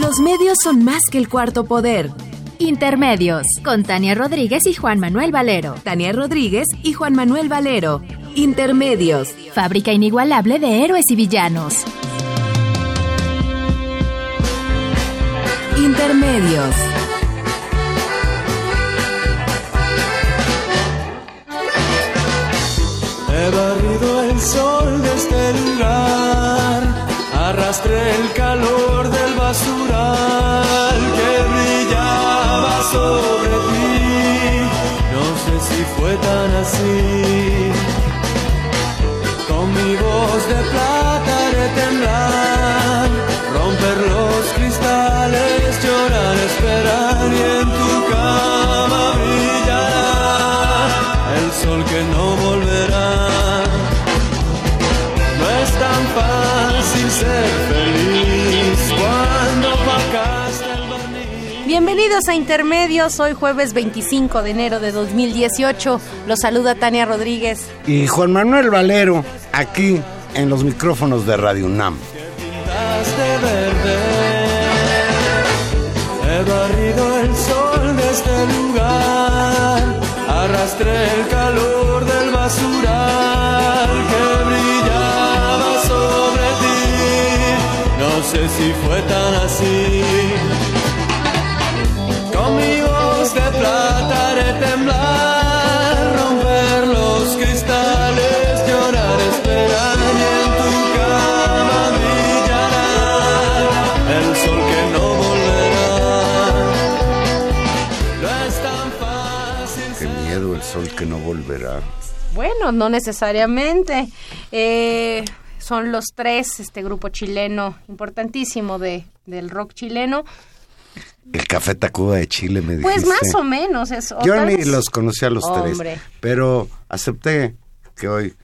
Los medios son más que el cuarto poder. Intermedios, con Tania Rodríguez y Juan Manuel Valero. Tania Rodríguez y Juan Manuel Valero. Intermedios. Fábrica inigualable de héroes y villanos. Intermedios. He barrido el sol de este lugar, arrastré el calor del basural que brillaba sobre ti. No sé si fue tan así. Con mi voz de plata haré temblar, Bienvenidos a Intermedios, hoy jueves 25 de enero de 2018. Los saluda Tania Rodríguez. Y Juan Manuel Valero, aquí en los micrófonos de Radio UNAM. Que no volverá. Bueno, no necesariamente. Eh, son los tres, este grupo chileno importantísimo de, del rock chileno. El Café Tacuba de Chile me dijiste. Pues más o menos. Es, o Yo ni vez- los conocí a los Hombre. tres, pero acepté que hoy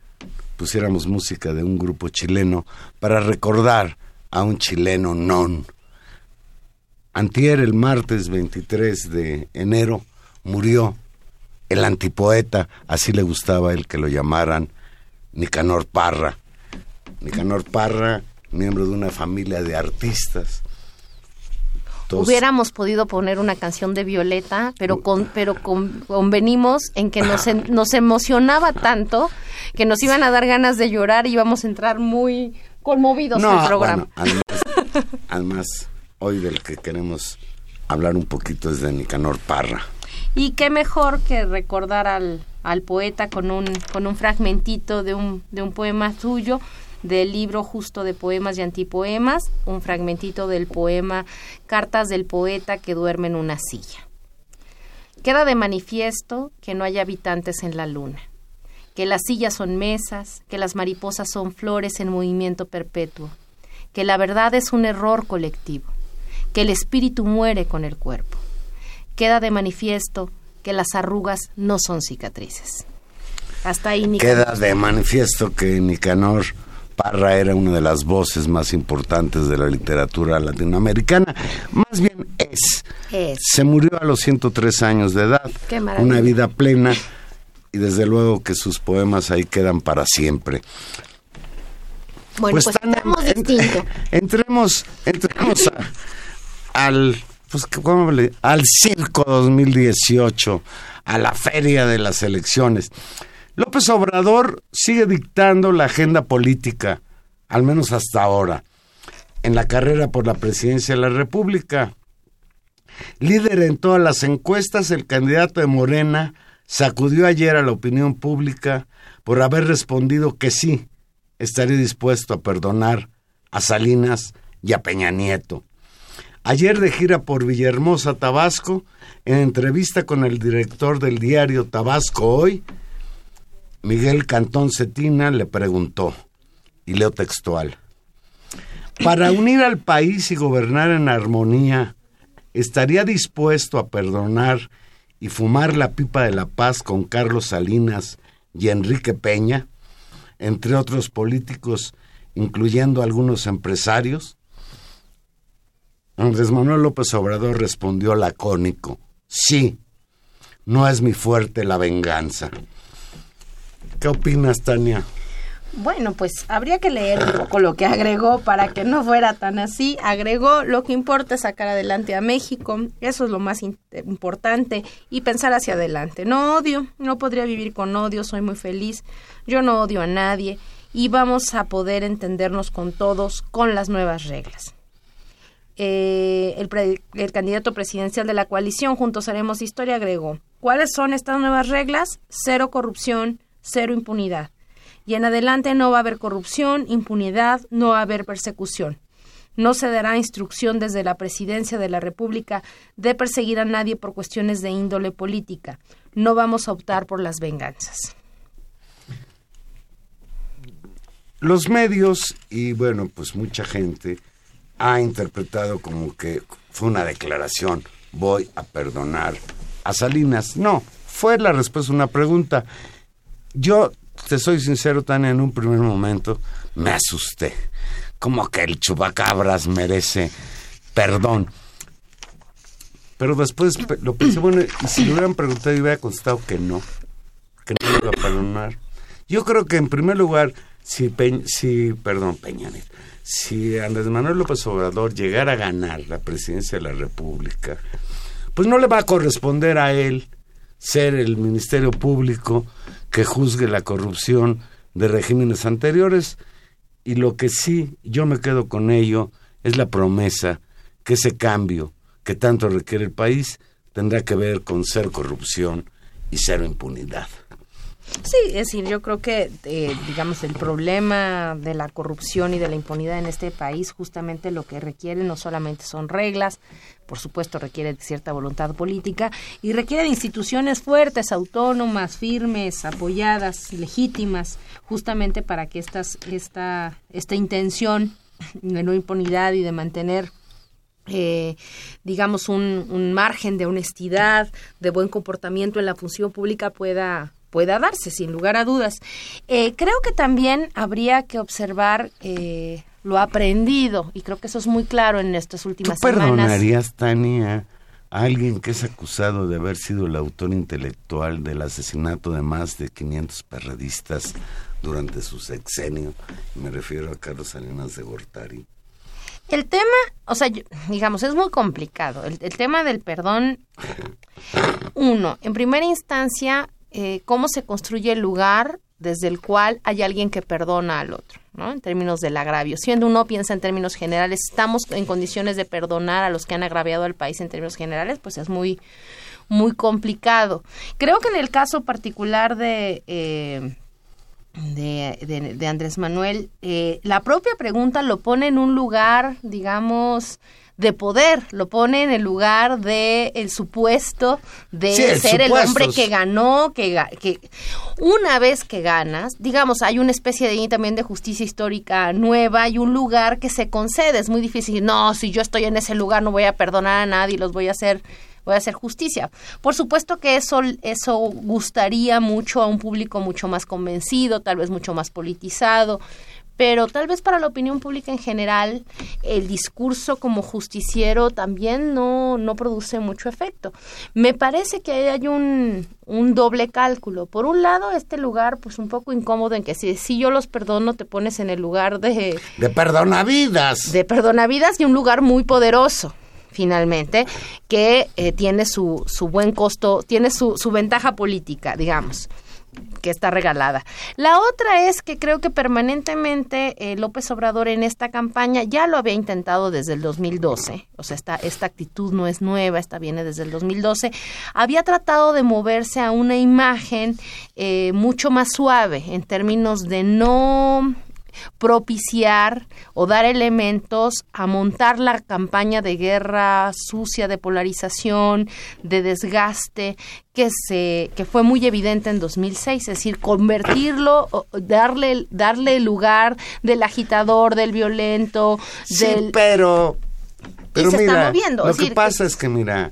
pusiéramos música de un grupo chileno para recordar a un chileno non. Antier, el martes 23 de enero, murió el antipoeta, así le gustaba él que lo llamaran, Nicanor Parra. Nicanor Parra, miembro de una familia de artistas. Hubiéramos podido poner una canción de Violeta, pero con, pero con- convenimos en que nos, en- nos emocionaba tanto que nos iban a dar ganas de llorar y íbamos a entrar muy conmovidos en el programa. bueno, además, además, hoy del que queremos hablar un poquito es de Nicanor Parra. Y qué mejor que recordar al, al poeta con un, con un fragmentito de un, de un poema suyo, del libro justo de poemas y antipoemas, un fragmentito del poema Cartas del poeta que duerme en una silla. Queda de manifiesto que no hay habitantes en la luna, que las sillas son mesas, que las mariposas son flores en movimiento perpetuo, que la verdad es un error colectivo, que el espíritu muere con el cuerpo queda de manifiesto que las arrugas no son cicatrices. Hasta ahí, Nicanor. Queda de manifiesto que Nicanor Parra era una de las voces más importantes de la literatura latinoamericana. Más bien es. Es. Se murió a los 103 años de edad. Qué maravilla. Una vida plena y desde luego que sus poemas ahí quedan para siempre. Bueno, pues, distinto. Entremos, entremos a- al, pues, ¿cómo le- al circo 2018, a la feria de las elecciones. López Obrador sigue dictando la agenda política, al menos hasta ahora, en la carrera por la presidencia de la República. Líder en todas las encuestas, el candidato de Morena sacudió ayer a la opinión pública por haber respondido que sí, estaría dispuesto a perdonar a Salinas y a Peña Nieto. Ayer de gira por Villahermosa, Tabasco, en entrevista con el director del diario Tabasco Hoy, Miguel Cantón Cetina le preguntó, y leo textual, para unir al país y gobernar en armonía estaría dispuesto a perdonar y fumar la pipa de la paz con Carlos Salinas y Enrique Peña, entre otros políticos, incluyendo algunos empresarios? Andrés Manuel López Obrador respondió lacónico, sí, no es mi fuerte la venganza. ¿Qué opinas, Tania? Bueno, pues habría que leer un poco lo que agregó para que no fuera tan así. Agregó lo que importa es sacar adelante a México, eso es lo más importante, y pensar hacia adelante. No odio, no podría vivir con odio, soy muy feliz, yo no odio a nadie y vamos a poder entendernos con todos con las nuevas reglas. Eh, el, el candidato presidencial de la coalición Juntos Haremos Historia agregó, ¿cuáles son estas nuevas reglas? Cero corrupción, cero impunidad y en adelante no va a haber corrupción, impunidad, no va a haber persecución. No se dará instrucción desde la presidencia de la República de perseguir a nadie por cuestiones de índole política. No vamos a optar por las venganzas. Los medios y bueno, pues mucha gente ha interpretado como que fue una declaración, voy a perdonar a Salinas. No, fue la respuesta a una pregunta. Yo te soy sincero, Tania, en un primer momento me asusté. Como que el chupacabras merece perdón. Pero después lo pensé, bueno, y si le hubieran preguntado y hubiera contestado que no, que no iba a perdonar. Yo creo que en primer lugar, si, si perdón, Peña si Andrés Manuel López Obrador llegara a ganar la presidencia de la República, pues no le va a corresponder a él ser el Ministerio Público que juzgue la corrupción de regímenes anteriores y lo que sí yo me quedo con ello es la promesa que ese cambio que tanto requiere el país tendrá que ver con ser corrupción y cero impunidad. Sí, es decir, yo creo que, eh, digamos, el problema de la corrupción y de la impunidad en este país justamente lo que requiere no solamente son reglas, por supuesto requiere cierta voluntad política y requiere de instituciones fuertes, autónomas, firmes, apoyadas, legítimas, justamente para que estas, esta, esta intención de no impunidad y de mantener eh, digamos, un, un, margen de honestidad, de buen comportamiento en la función pública pueda, pueda darse, sin lugar a dudas. Eh, creo que también habría que observar eh, lo aprendido, y creo que eso es muy claro en estas últimas ¿Tú semanas. perdonarías, Tania, a alguien que es acusado de haber sido el autor intelectual del asesinato de más de 500 perredistas durante su sexenio? Me refiero a Carlos Salinas de Gortari. El tema, o sea, digamos, es muy complicado. El, el tema del perdón, uno, en primera instancia, eh, cómo se construye el lugar desde el cual hay alguien que perdona al otro, ¿no? En términos del agravio. Siendo uno piensa en términos generales, estamos en condiciones de perdonar a los que han agraviado al país en términos generales, pues es muy, muy complicado. Creo que en el caso particular de... Eh, de, de, Andrés Manuel, eh, la propia pregunta lo pone en un lugar, digamos, de poder, lo pone en el lugar de el supuesto de ser el hombre que ganó, que, que una vez que ganas, digamos, hay una especie de también de justicia histórica nueva y un lugar que se concede, es muy difícil, no, si yo estoy en ese lugar no voy a perdonar a nadie, los voy a hacer voy a hacer justicia. Por supuesto que eso, eso gustaría mucho a un público mucho más convencido, tal vez mucho más politizado, pero tal vez para la opinión pública en general el discurso como justiciero también no, no produce mucho efecto. Me parece que hay un, un doble cálculo. Por un lado, este lugar pues un poco incómodo en que si, si yo los perdono te pones en el lugar de... De perdonavidas. De perdonavidas y un lugar muy poderoso finalmente, que eh, tiene su, su buen costo, tiene su, su ventaja política, digamos que está regalada. La otra es que creo que permanentemente eh, López Obrador en esta campaña ya lo había intentado desde el 2012, o sea, esta, esta actitud no es nueva, esta viene desde el 2012, había tratado de moverse a una imagen eh, mucho más suave en términos de no propiciar o dar elementos a montar la campaña de guerra sucia, de polarización, de desgaste que se que fue muy evidente en 2006, es decir, convertirlo, darle darle lugar del agitador, del violento, sí, pero Pero se mira, está moviendo. lo Es que pasa es que, mira,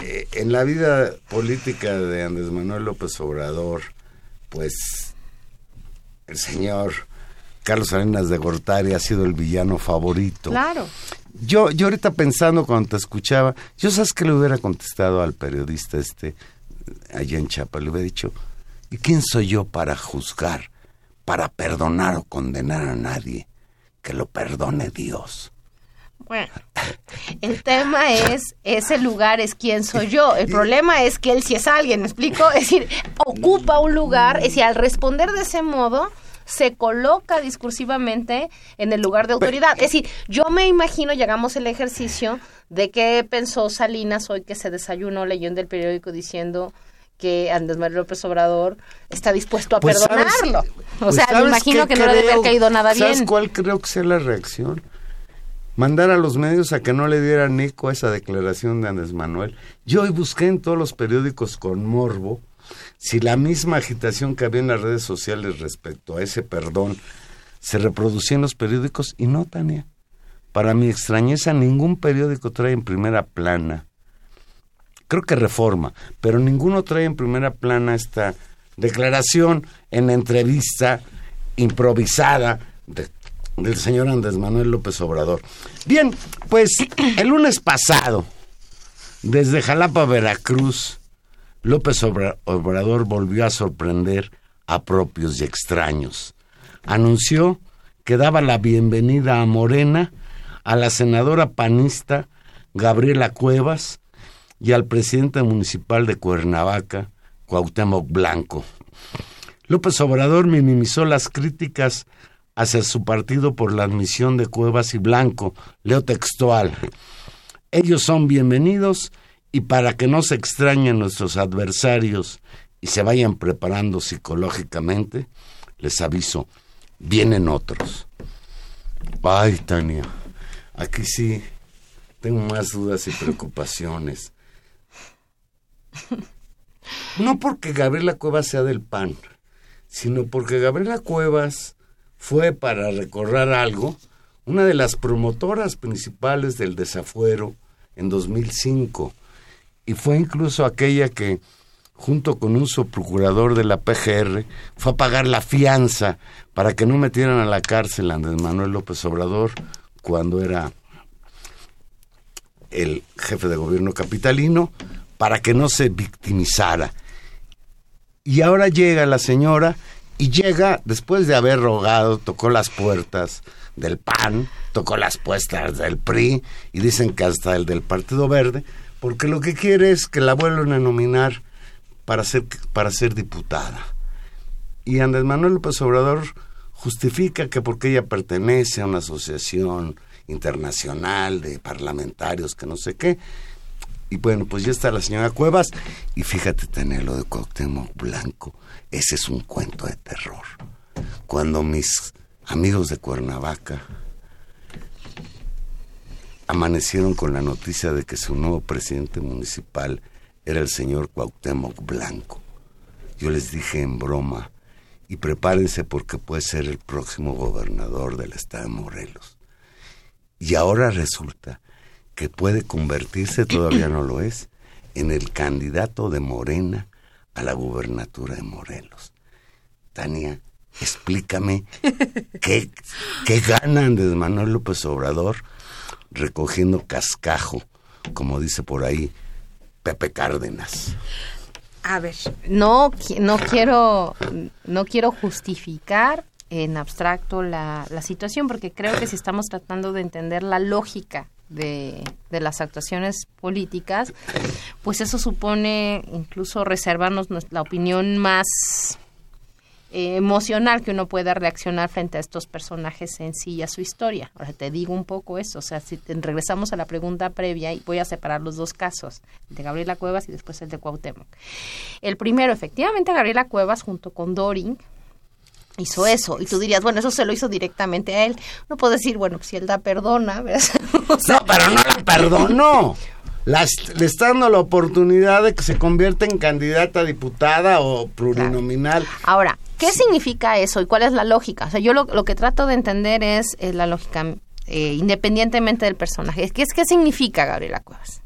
eh, en la vida política de Andrés Manuel López Obrador, pues el señor Carlos Salinas de Gortari ha sido el villano favorito. Claro. Yo, yo ahorita pensando cuando te escuchaba, yo sabes que le hubiera contestado al periodista este allá en Chapa, le hubiera dicho, ¿y quién soy yo para juzgar, para perdonar o condenar a nadie? Que lo perdone Dios. Bueno, el tema es, ese lugar es quién soy yo. El problema es que él sí es alguien, ¿me explico? Es decir, ocupa un lugar, es decir, al responder de ese modo, se coloca discursivamente en el lugar de autoridad. Es decir, yo me imagino, llegamos el ejercicio de qué pensó Salinas hoy que se desayunó leyendo el periódico diciendo que Andrés Manuel López Obrador está dispuesto a Pues, ¿sabes? perdonarlo. o Pues, sea, me ¿sabes imagino que no le debe haber caído nada ¿Sabes bien. cuál creo que sea la reacción? Mandar a los medios a que no le dieran eco a esa declaración de Andrés Manuel. Yo hoy busqué en todos los periódicos con morbo si la misma agitación que había en las redes sociales respecto a ese perdón se reproducía en los periódicos y no, Tania. Para mi extrañeza, ningún periódico trae en primera plana creo que reforma, pero ninguno trae en primera plana esta declaración en entrevista improvisada de- del señor Andrés Manuel López Obrador. Bien, pues el lunes pasado, desde Jalapa, Veracruz, López Obra- Obrador volvió a sorprender a propios y extraños. Anunció que daba la bienvenida a Morena a la senadora panista Gabriela Cuevas y al presidente municipal de Cuernavaca, Cuauhtémoc Blanco. López Obrador minimizó las críticas hacia su partido por la admisión de Cuevas y Blanco. Leo textual. Ellos son bienvenidos y para que no se extrañen nuestros adversarios y se vayan preparando psicológicamente, les aviso, vienen otros. Ay, Tania, aquí sí tengo más dudas y preocupaciones. No porque Gabriela Cuevas sea del PAN, sino porque Gabriela Cuevas fue para recorrer algo una de las promotoras principales del desafuero en 2005 y fue incluso aquella que junto con un subprocurador de la PGR fue a pagar la fianza para que no metieran a la cárcel a Andrés Manuel López Obrador cuando era el jefe de gobierno capitalino para que no se victimizara. Y ahora llega la señora y llega después de haber rogado, tocó las puertas del PAN, tocó las puertas del PRI y dicen que hasta el del Partido Verde, porque lo que quiere es que la vuelvan a nominar para ser, para ser diputada. Y Andrés Manuel López Obrador justifica que porque ella pertenece a una asociación internacional de parlamentarios que no sé qué. Y bueno, pues ya está la señora Cuevas. Y fíjate, tener lo de Cuauhtémoc Blanco. Ese es un cuento de terror. Cuando mis amigos de Cuernavaca amanecieron con la noticia de que su nuevo presidente municipal era el señor Cuauhtémoc Blanco. Yo les dije en broma, y prepárense porque puede ser el próximo gobernador del estado de Morelos. Y ahora resulta que puede convertirse, todavía no lo es, en el candidato de Morena a la gubernatura de Morelos. Tania, explícame qué, qué gana Andrés Manuel López Obrador recogiendo cascajo, como dice por ahí Pepe Cárdenas. A ver, no, no quiero, no quiero justificar en abstracto la, la situación, porque creo que si estamos tratando de entender la lógica de, de las actuaciones políticas, pues eso supone incluso reservarnos la opinión más eh, emocional que uno pueda reaccionar frente a estos personajes en sí y a su historia. Ahora te digo un poco eso, o sea, si te- regresamos a la pregunta previa y voy a separar los dos casos, el de Gabriela Cuevas y después el de Cuauhtémoc. El primero, efectivamente, Gabriela Cuevas junto con Doring hizo eso y tú dirías, bueno, eso se lo hizo directamente a él. No puedo decir, bueno, si él da perdona, ¿verdad? O sea, No, pero no la perdonó. Las, le está dando la oportunidad de que se convierta en candidata a diputada o plurinominal. Ahora, ¿qué significa eso y cuál es la lógica? O sea, yo lo, lo que trato de entender es eh, la lógica. eh, independientemente del personaje. ¿Qué, es, ¿Qué significa Gabriela Cuevas?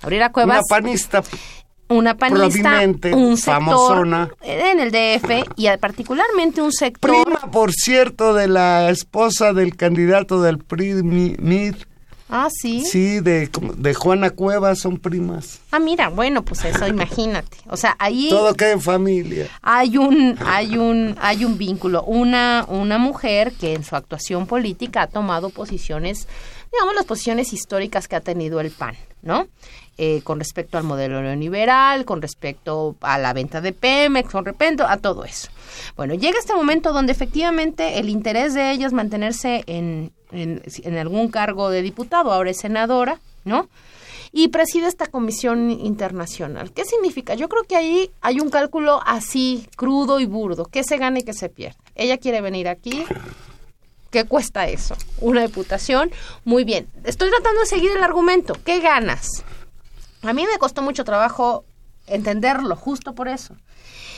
Gabriela Cuevas... Una panista una panista, un sector famosona. en el DF y particularmente un sector Prima, por cierto, de la esposa del candidato del PRI, Mi- Mid. Ah, sí. Sí, de, de Juana Cuevas, son primas. Ah, mira, bueno, pues eso, imagínate. O sea, ahí Todo queda en familia. hay un hay un hay un vínculo una una mujer que en su actuación política ha tomado posiciones digamos las posiciones históricas que ha tenido el PAN no Eh, con respecto al modelo neoliberal con respecto a la venta de Pemex con respecto a todo eso bueno llega este momento donde efectivamente el interés de ella es mantenerse en en, en algún cargo de diputado ahora es senadora no y preside esta comisión internacional. ¿Qué significa? Yo creo que ahí hay un cálculo así, crudo y burdo. ¿Qué se gana y qué se pierde? Ella quiere venir aquí. ¿Qué cuesta eso? Una diputación. Muy bien. Estoy tratando de seguir el argumento. ¿Qué ganas? A mí me costó mucho trabajo entenderlo, justo por eso.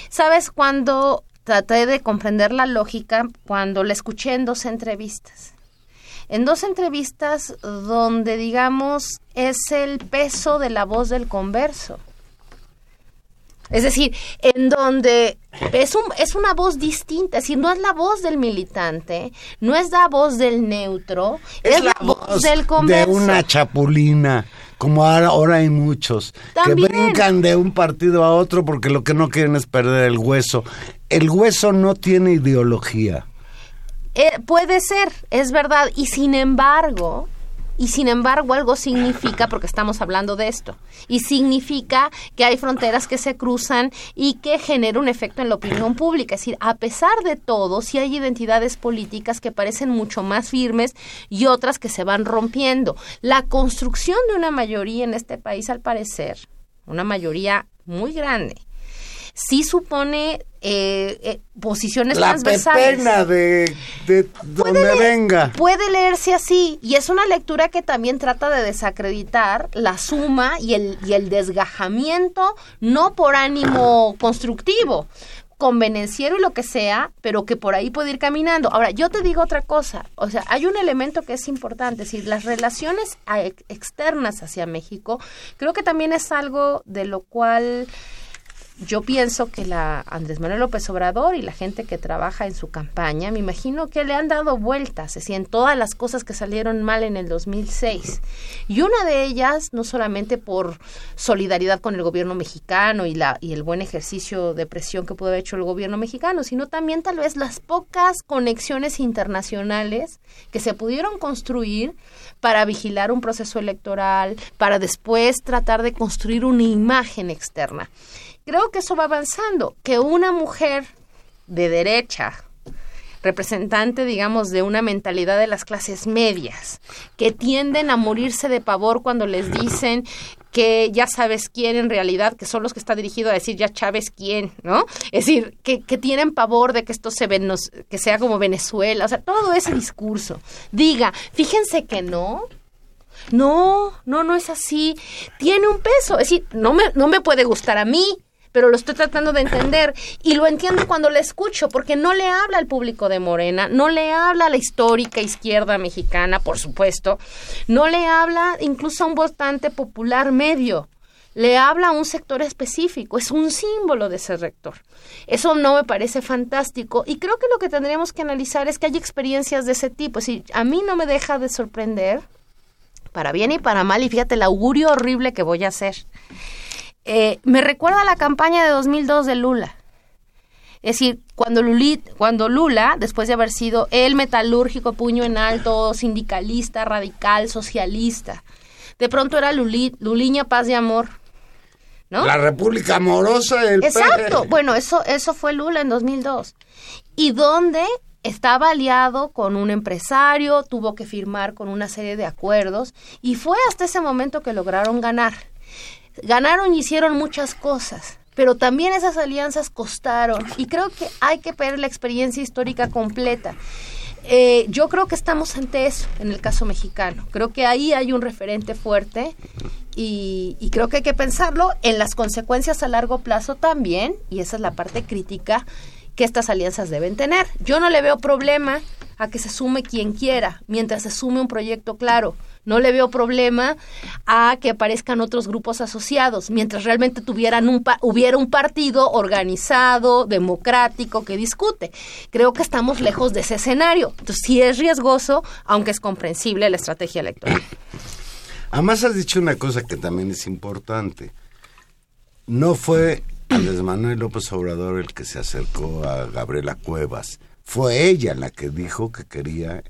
¿Sabes cuando traté de comprender la lógica? Cuando la escuché en dos entrevistas en dos entrevistas donde, digamos, es el peso de la voz del converso. Es decir, en donde es, un, es una voz distinta, es decir, no es la voz del militante, no es la voz del neutro, es, la, voz, del de converso. una chapulina, como ahora, ahora hay muchos, También. que brincan de un partido a otro porque lo que no quieren es perder el hueso. El hueso no tiene ideología. Eh, puede ser, es verdad, y sin embargo, y sin embargo algo significa, porque estamos hablando de esto, y significa que hay fronteras que se cruzan y que genera un efecto en la opinión pública. Es decir, a pesar de todo, sí hay identidades políticas que parecen mucho más firmes y otras que se van rompiendo. La construcción de una mayoría en este país, al parecer, una mayoría muy grande, sí supone eh, eh, posiciones La transversales. de, de donde leer- venga. Puede leerse así y es una lectura que también trata de desacreditar la suma y el, y el desgajamiento, no por ánimo constructivo, convenenciero y lo que sea, pero que por ahí puede ir caminando. Ahora, yo te digo otra cosa, o sea, hay un elemento que es importante, es decir, las relaciones externas hacia México, creo que también es algo de lo cual yo pienso que la Andrés Manuel López Obrador y la gente que trabaja en su campaña, me imagino que le han dado vueltas, es en todas las cosas que salieron mal en el 2006. Y una de ellas, no solamente por solidaridad con el gobierno mexicano y, la, y el buen ejercicio de presión que pudo haber hecho el gobierno mexicano, sino también tal vez las pocas conexiones internacionales que se pudieron construir para vigilar un proceso electoral, para después tratar de construir una imagen externa creo que eso va avanzando, que una mujer de derecha, representante, digamos, de una mentalidad de las clases medias, que tienden a morirse de pavor cuando les dicen que ya sabes quién en realidad, que son los que está dirigido a decir ya sabes quién, ¿no? Es decir, que, que tienen pavor de que esto se ven, que sea como Venezuela, o sea, todo ese discurso. Diga, fíjense que no, no, no, no es así. Tiene un peso. Es decir, no me, no me puede gustar a mí, pero lo estoy tratando de entender. Y lo entiendo cuando le escucho, porque no le habla al público de Morena, no le habla a la histórica izquierda mexicana, por supuesto, no le habla incluso a un votante popular medio. Le habla a un sector específico, es un símbolo de ese rector. Eso no me parece fantástico y creo que lo que tendríamos que analizar es que hay experiencias de ese tipo. Decir, a mí no me deja de sorprender para bien y para mal, y fíjate el augurio horrible que voy a hacer. Eh, me recuerda a la campaña de 2002 de Lula. Es decir, cuando, Luli, cuando Lula, después de haber sido el metalúrgico puño en alto, sindicalista, radical, socialista, de pronto era Luli, Luliña Paz y Amor. ¿no? La República Amorosa del Exacto. PG. Bueno, eso, eso fue Lula en 2002. Y donde estaba aliado con un empresario, tuvo que firmar con una serie de acuerdos y fue hasta ese momento que lograron ganar. Ganaron y hicieron muchas cosas, pero también esas alianzas costaron y creo que hay que ver la experiencia histórica completa. Eh, yo creo que estamos ante eso en el caso mexicano. Creo que ahí hay un referente fuerte y, y, creo que hay que pensarlo en las consecuencias a largo plazo también, y esa es la parte crítica que estas alianzas deben tener. Yo no le veo problema a que se sume quien quiera, mientras se sume un proyecto claro. No le veo problema a que aparezcan otros grupos asociados, mientras realmente tuvieran un hubiera un partido organizado, democrático, que discute. Creo que estamos lejos de ese escenario. Entonces, sí es riesgoso, aunque es comprensible la estrategia electoral. Además, has dicho una cosa que también es importante. No fue Andrés Manuel López Obrador el que se acercó a Gabriela Cuevas. Fue ella la que dijo que quería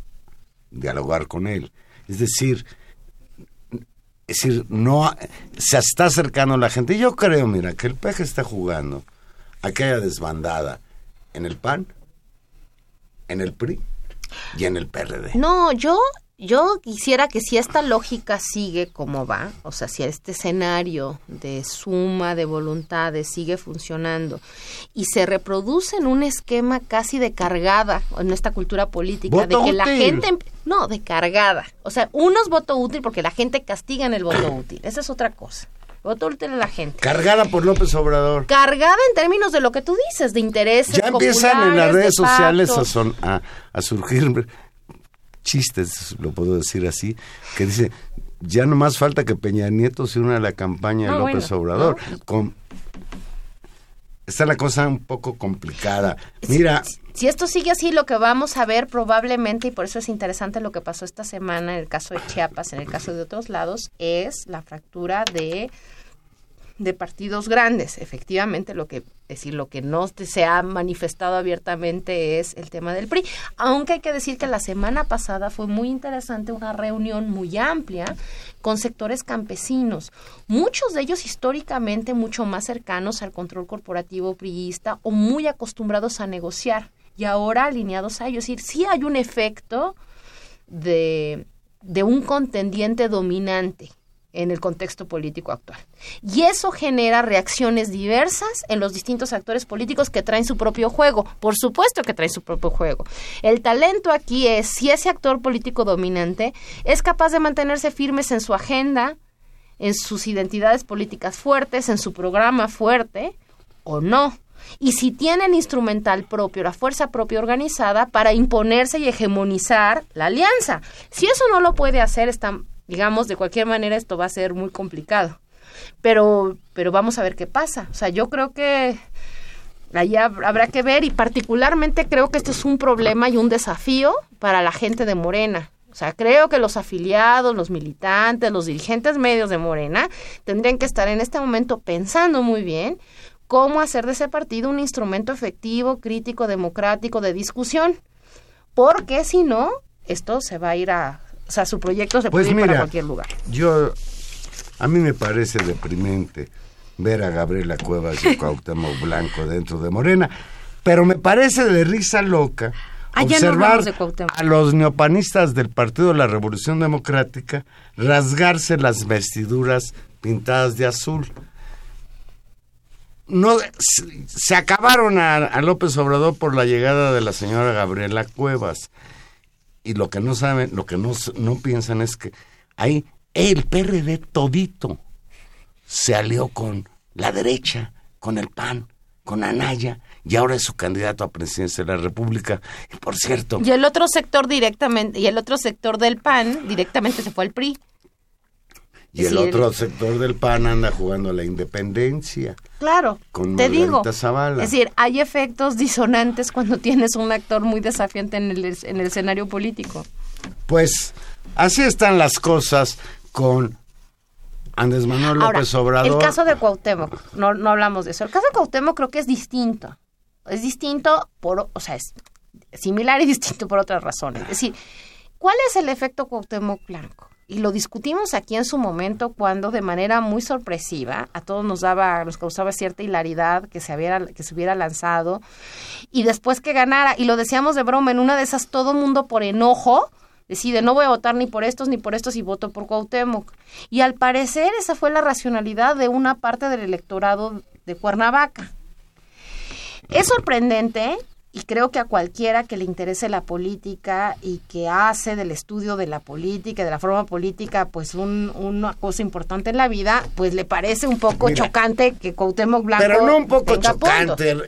dialogar con él. Es decir, es decir, no se está acercando la gente. Yo creo, mira, que el peje está jugando aquella desbandada en el PAN, en el PRI y en el PRD. No, yo yo quisiera que si esta lógica sigue como va, o sea, si este escenario de suma de voluntades sigue funcionando y se reproduce en un esquema casi de cargada en esta cultura política, de que la gente, no, de cargada, o sea, uno es voto útil porque la gente castiga en el voto útil, esa es otra cosa. Voto útil de la gente. Cargada por López Obrador. Cargada en términos de lo que tú dices, de intereses. Ya empiezan en las redes sociales a, a surgir chistes, lo puedo decir así, que dice, ya no más falta que Peña Nieto se una a la campaña de López Obrador. Con, está la cosa un poco complicada. Mira. Si, esto sigue así, lo que vamos a ver probablemente, y por eso es interesante lo que pasó esta semana en el caso de Chiapas, en el caso de otros lados, es la fractura de de partidos grandes. Efectivamente, lo que decir lo que no se ha manifestado abiertamente es el tema del PRI, aunque hay que decir que la semana pasada fue muy interesante una reunión muy amplia con sectores campesinos, muchos de ellos históricamente mucho más cercanos al control corporativo priista o muy acostumbrados a negociar y ahora alineados a ellos. Es decir, sí hay un efecto de, de un contendiente dominante en el contexto político actual. Y eso genera reacciones diversas en los distintos actores políticos que traen su propio juego. Por supuesto que traen su propio juego. El talento aquí es si ese actor político dominante es capaz de mantenerse firmes en su agenda, en sus identidades políticas fuertes, en su programa fuerte o no. Y si tienen instrumental propio, la fuerza propia organizada para imponerse y hegemonizar la alianza. Si eso no lo puede hacer, están digamos, de cualquier manera esto va a ser muy complicado. Pero, pero vamos a ver qué pasa. O sea, yo creo que ahí habrá que ver y particularmente creo que esto es un problema y un desafío para la gente de Morena. O sea, creo que los afiliados, los militantes, los dirigentes medios de Morena tendrían que estar en este momento pensando muy bien cómo hacer de ese partido un instrumento efectivo, crítico, democrático de discusión. Porque si no, esto se va a ir a, o sea, su proyecto se puede pues ir para cualquier lugar. Yo, a mí me parece deprimente ver a Gabriela Cuevas y Cuauhtémoc Blanco dentro de Morena, pero me parece de risa loca ah, observar a los neopanistas del Partido de la Revolución Democrática rasgarse las vestiduras pintadas de azul. No, se, acabaron a, a López Obrador por la llegada de la señora Gabriela Cuevas y lo que no saben, lo que no, no piensan es que ahí el PRD todito se alió con la derecha, con el PAN, con Anaya, y ahora es su candidato a presidencia de la República. Y por cierto. Y el otro sector directamente, y el otro sector del PAN directamente se fue al PRI. Y el otro sector del PAN anda jugando a la independencia. Claro, te digo. Es decir, hay efectos disonantes cuando tienes un actor muy desafiante en el, en el escenario político. Pues así están las cosas con Andrés Manuel López Obrador. El caso de Cuauhtémoc, no, no hablamos de eso. El caso de Cuauhtémoc creo que es distinto. Es distinto por, o sea, es similar y distinto por otras razones. Es decir, ¿cuál es el efecto Cuauhtémoc Blanco? Y lo discutimos aquí en su momento cuando de manera muy sorpresiva a todos nos daba nos causaba cierta hilaridad que se hubiera que se hubiera lanzado y después que ganara. Y lo decíamos de broma en una de esas todo mundo por enojo decide no voy a votar ni por estos ni por estos y voto por Cuauhtémoc y al parecer esa fue la racionalidad de una parte del electorado de Cuernavaca. Es sorprendente y creo que a cualquiera que le interese la política y que hace del estudio de la política, de la forma política, pues un, una cosa importante en la vida, pues le parece un poco chocante que Cuauhtémoc Blanco Pero no un poco chocante.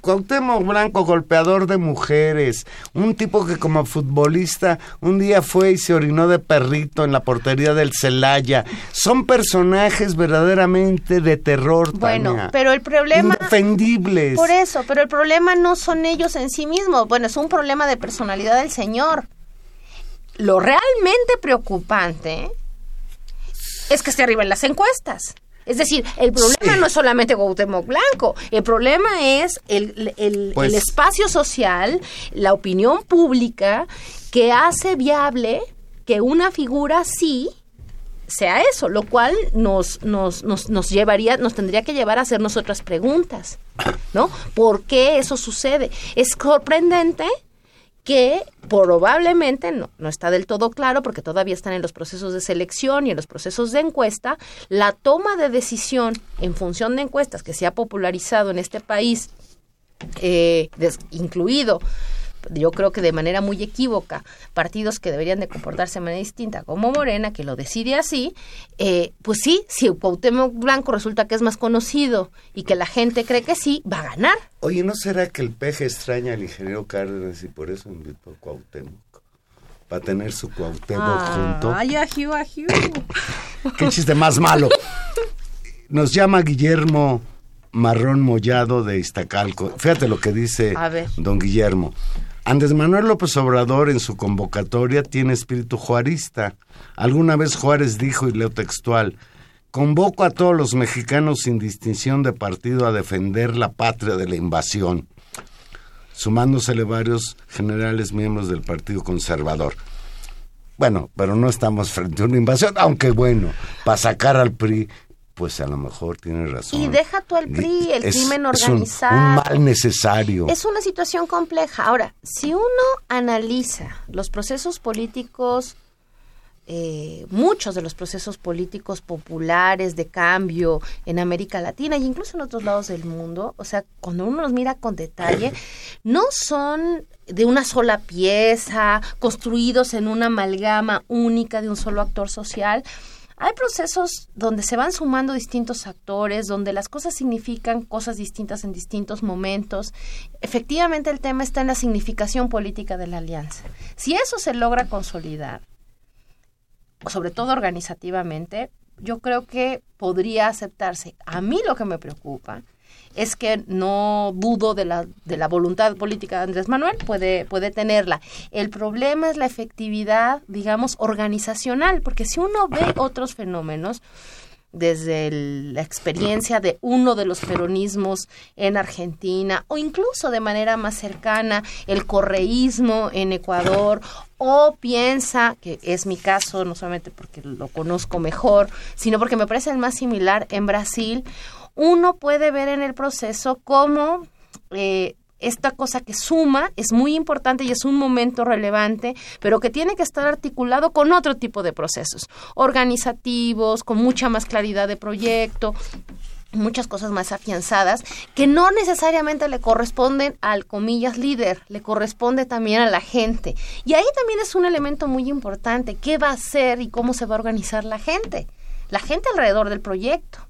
Cuauhtémoc Blanco, golpeador de mujeres, un tipo que como futbolista un día fue y se orinó de perrito en la portería del Celaya. Son personajes verdaderamente de terror, Bueno, pero el problema... Indefendibles. Por eso, pero el problema no son ellos en sí mismos. Bueno, es un problema de personalidad del señor. Lo realmente preocupante es que esté arriba en las encuestas. Es decir, el problema no es solamente Cuauhtémoc Blanco, el problema es el, el, Pues- el espacio social, la opinión pública que hace viable que una figura así sea eso, lo cual nos, nos, nos, nos llevaría, nos tendría que llevar a hacernos otras preguntas, ¿no? ¿Por qué eso sucede? Es sorprendente que probablemente no, no está del todo claro porque todavía están en los procesos de selección y en los procesos de encuesta, la toma de decisión en función de encuestas que se ha popularizado en este país, eh, incluido yo creo que de manera muy equívoca, partidos que deberían de comportarse de manera distinta, como Morena, que lo decide así, eh, pues sí, si Cuauhtémoc Blanco resulta que es más conocido y que la gente cree que sí, va a ganar. Oye, ¿no será que el peje extraña al ingeniero Cárdenas y por eso invitó a Cuauhtémoc? Para tener su Cuauhtémoc junto. Ay, ajiu, ajiu. Qué chiste más malo. Nos llama Guillermo Marrón Mollado de Iztacalco. Fíjate lo que dice A ver. don Guillermo. Andrés Manuel López Obrador en su convocatoria tiene espíritu juarista. Alguna vez Juárez dijo, y leo textual, convoco a todos los mexicanos sin distinción de partido a defender la patria de la invasión, sumándosele varios generales miembros del Partido Conservador. Bueno, pero no estamos frente a una invasión, aunque bueno, para sacar al PRI, pues a lo mejor tiene razón. Y deja tú al PRI, el Es- crimen es un- organizado. un mal necesario. Es una situación compleja. Ahora, si uno analiza los procesos políticos, eh, muchos de los procesos políticos populares de cambio en América Latina e incluso en otros lados del mundo, o sea, cuando uno los mira con detalle, no son de una sola pieza, construidos en una amalgama única de un solo actor social, hay procesos donde se van sumando distintos actores, donde las cosas significan cosas distintas en distintos momentos. Efectivamente, el tema está en la significación política de la alianza. Si eso se logra consolidar, sobre todo organizativamente, yo creo que podría aceptarse. A mí lo que me preocupa es que no dudo de la, de la voluntad política de Andrés Manuel, puede, puede tenerla. El problema es la efectividad, digamos, organizacional, porque si uno ve otros fenómenos, desde la experiencia de uno de los peronismos en Argentina o incluso de manera más cercana el correísmo en Ecuador o piensa, que es mi caso no solamente porque lo conozco mejor, sino porque me parece el más similar en Brasil, uno puede ver en el proceso cómo eh, esta cosa que suma es muy importante y es un momento relevante, pero que tiene que estar articulado con otro tipo de procesos organizativos, con mucha más claridad de proyecto, muchas cosas más afianzadas que no necesariamente le corresponden al comillas líder, le corresponde también a la gente. Y ahí también es un elemento muy importante, qué va a hacer y cómo se va a organizar la gente, la gente alrededor del proyecto.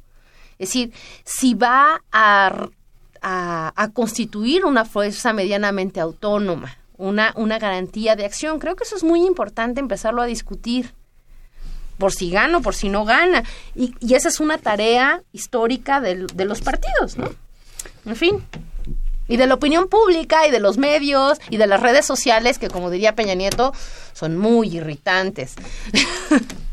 Es decir, si va a, constituir una fuerza medianamente autónoma, una, una garantía de acción. Creo que eso es muy importante empezarlo a discutir por si gana o por si no gana. Y, y esa es una tarea histórica del- de los partidos, ¿no? En fin. Y de la opinión pública y de los medios y de las redes sociales que, como diría Peña Nieto, son muy irritantes.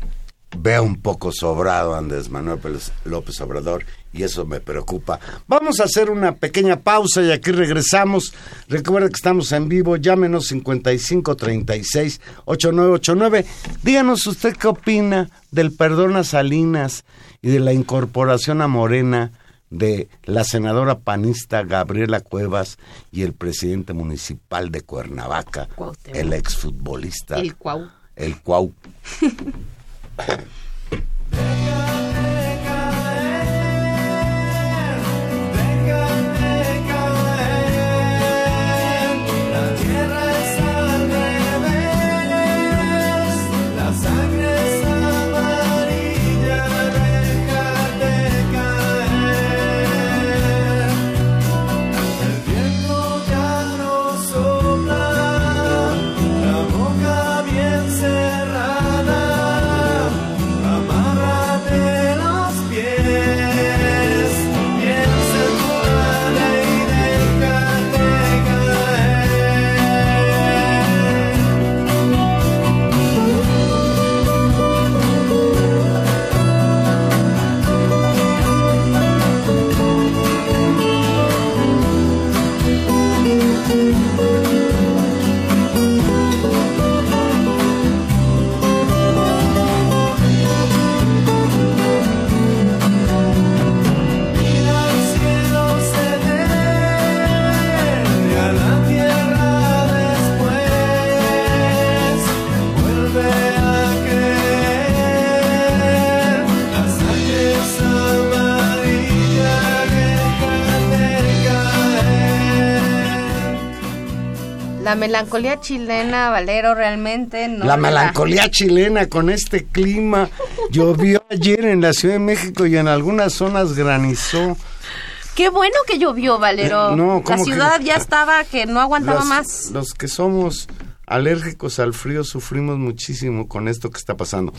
Veo un poco sobrado a Andrés Manuel López Obrador y eso me preocupa. Vamos a hacer una pequeña pausa y aquí regresamos. Recuerda que estamos en vivo, llámenos 5536 8989. Díganos usted qué opina del perdón a Salinas y de la incorporación a Morena de la senadora panista Gabriela Cuevas y el presidente municipal de Cuernavaca, Cuauhtémoc. el exfutbolista, El cuau. el Cuau. Becca. La melancolía chilena, Valero, realmente no. La melancolía chilena con este clima. Llovió ayer en la Ciudad de México y en algunas zonas granizó. Qué bueno que llovió, Valero. Eh, no, la ¿cómo que ciudad ya estaba que no aguantaba Los- más. Los que somos alérgicos al frío sufrimos muchísimo con esto que está pasando.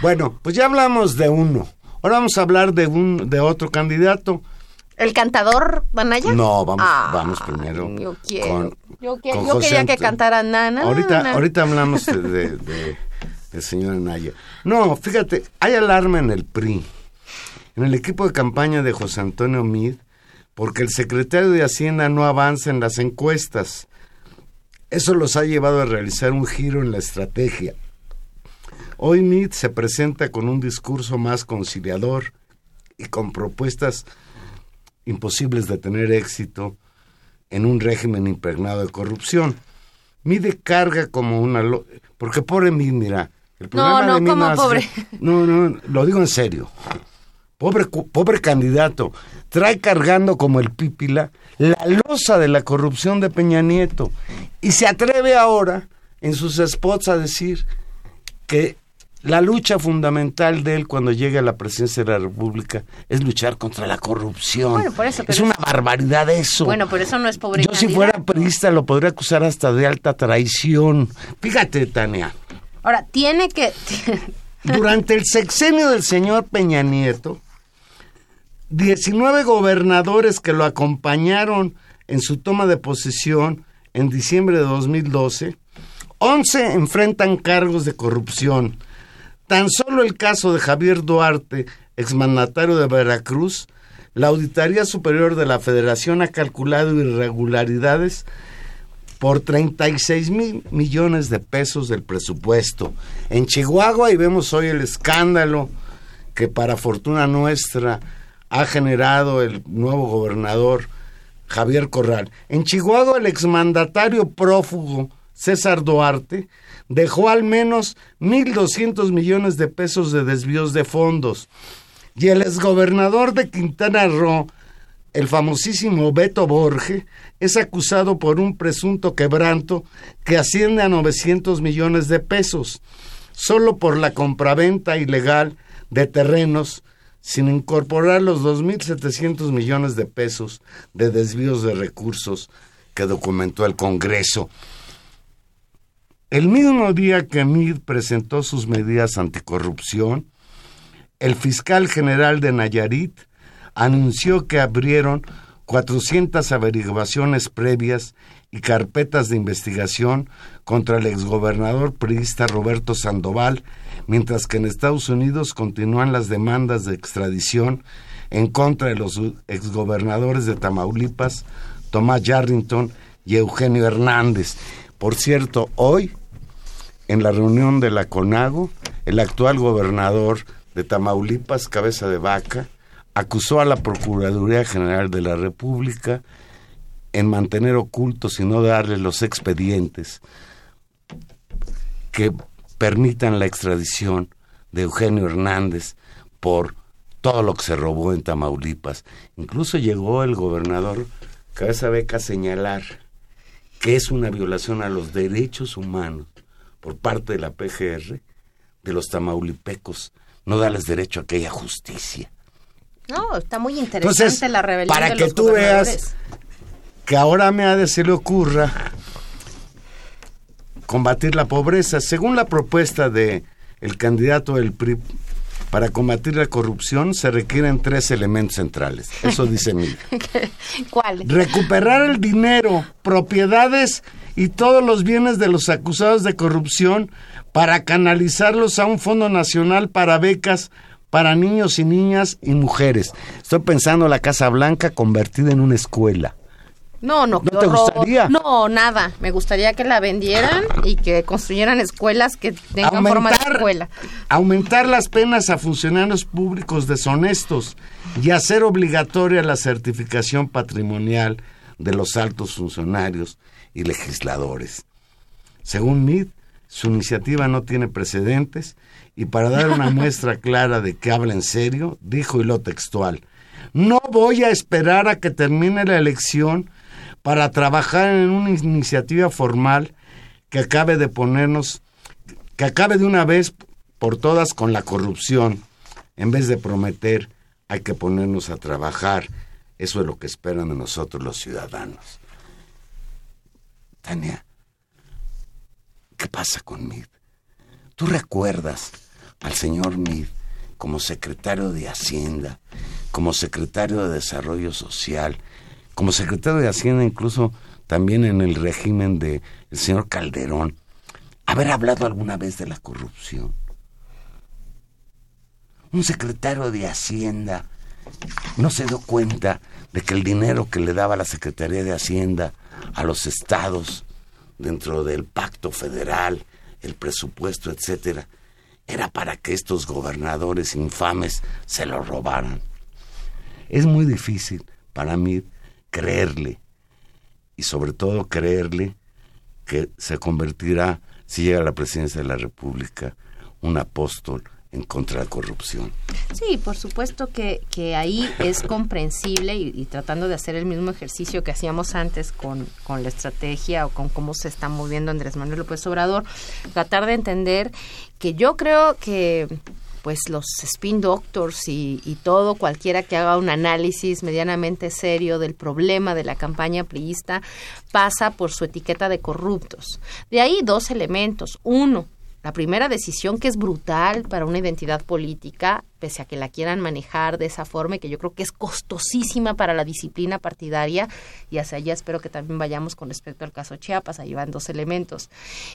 Bueno, pues ya hablamos de uno. Ahora vamos a hablar de un de otro candidato. ¿El cantador Banaya? No, vamos, Ah, vamos primero. Yo quiero. con- yo que- con yo José quería que Ant- cantara Nana. Ahorita, ahorita hablamos de, de, de- del señor Anaya. No, fíjate, hay alarma en el PRI, en el equipo de campaña de José Antonio Mid, porque el secretario de Hacienda no avanza en las encuestas. Eso los ha llevado a realizar un giro en la estrategia. Hoy Mid se presenta con un discurso más conciliador y con propuestas imposibles de tener éxito en un régimen impregnado de corrupción. Mide carga como una... lo- Porque pobre Mid, mira, el problema no, de Mid ¿cómo es- pobre? No, no, lo digo en serio. Pobre, pobre candidato. Trae cargando como el pípila la losa de la corrupción de Peña Nieto. Y se atreve ahora en sus spots a decir que la lucha fundamental de él cuando llegue a la presidencia de la República es luchar contra la corrupción. Bueno, por eso, pero es una barbaridad eso. Bueno, pero eso no es pobre Yo si fuera priista lo podría acusar hasta de alta traición. Fíjate, Tania. Ahora, tiene que... Durante el sexenio del señor Peña Nieto, 19 gobernadores que lo acompañaron en su toma de posesión en diciembre de 2012, 11 enfrentan cargos de corrupción. Tan solo el caso de Javier Duarte, exmandatario de Veracruz, la Auditoría Superior de la Federación ha calculado irregularidades por 36 mil millones de pesos del presupuesto. En Chihuahua, y vemos hoy el escándalo que para fortuna nuestra ha generado el nuevo gobernador Javier Corral. En Chihuahua, el exmandatario prófugo César Duarte dejó al menos 1.200 millones de pesos de desvíos de fondos. Y el exgobernador de Quintana Roo, el famosísimo Beto Borge, es acusado por un presunto quebranto que asciende a 900 millones de pesos, solo por la compraventa ilegal de terrenos, sin incorporar los 2.700 millones de pesos de desvíos de recursos que documentó el Congreso. El mismo día que MID presentó sus medidas anticorrupción, el fiscal general de Nayarit anunció que abrieron 400 averiguaciones previas y carpetas de investigación contra el exgobernador priista Roberto Sandoval, mientras que en Estados Unidos continúan las demandas de extradición en contra de los exgobernadores de Tamaulipas, Tomás Yarrington y Eugenio Hernández. Por cierto, hoy, en la reunión de la CONAGO, el actual gobernador de Tamaulipas, Cabeza de Vaca, acusó a la Procuraduría General de la República en mantener ocultos y no darle los expedientes que permitan la extradición de Eugenio Hernández por todo lo que se robó en Tamaulipas. Incluso llegó el gobernador Cabeza de Vaca a señalar que es una violación a los derechos humanos por parte de la PGR de los tamaulipecos, no darles derecho a aquella justicia. No, está muy interesante Entonces, la rebelión para de que los tú veas que ahora me ha de se le ocurra combatir la pobreza. Según la propuesta de el candidato del PRI para combatir la corrupción se requieren tres elementos centrales. Eso dice Miguel. ¿Cuál? Recuperar el dinero, propiedades y todos los bienes de los acusados de corrupción para canalizarlos a un fondo nacional para becas para niños y niñas y mujeres. Estoy pensando la Casa Blanca convertida en una escuela. No, no, ¿No te horror. gustaría? No, nada. Me gustaría que la vendieran y que construyeran escuelas que tengan forma de escuela. aumentar las penas a funcionarios públicos deshonestos y hacer obligatoria la certificación patrimonial de los altos funcionarios y legisladores. Según MID, su iniciativa no tiene precedentes y para dar una muestra clara de que habla en serio, dijo y lo textual, no voy a esperar a que termine la elección para trabajar en una iniciativa formal que acabe de ponernos, que acabe de una vez por todas con la corrupción. En vez de prometer, hay que ponernos a trabajar. Eso es lo que esperan de nosotros los ciudadanos. Tania, ¿qué pasa con Mid? ¿Tú recuerdas al señor Mid como secretario de Hacienda, como secretario de Desarrollo Social, como secretario de Hacienda incluso también en el régimen del señor Calderón, haber hablado alguna vez de la corrupción? Un secretario de Hacienda no se dio cuenta de que el dinero que le daba la Secretaría de Hacienda a los estados dentro del pacto federal, el presupuesto, etcétera, era para que estos gobernadores infames se lo robaran. Es muy difícil para mí creerle y sobre todo creerle que se convertirá, si llega a la presidencia de la República, un apóstol en contra de la corrupción. Sí, por supuesto que, que ahí es comprensible y, tratando de hacer el mismo ejercicio que hacíamos antes con, con la estrategia o con cómo se está moviendo Andrés Manuel López Obrador, tratar de entender que yo creo que pues los spin doctors y, y, todo, cualquiera que haga un análisis medianamente serio del problema de la campaña priista, pasa por su etiqueta de corruptos. De ahí dos elementos. Uno, la primera decisión que es brutal para una identidad política, pese a que la quieran manejar de esa forma y que yo creo que es costosísima para la disciplina partidaria, y hacia allá espero que también vayamos con respecto al caso Chiapas, ahí van dos elementos,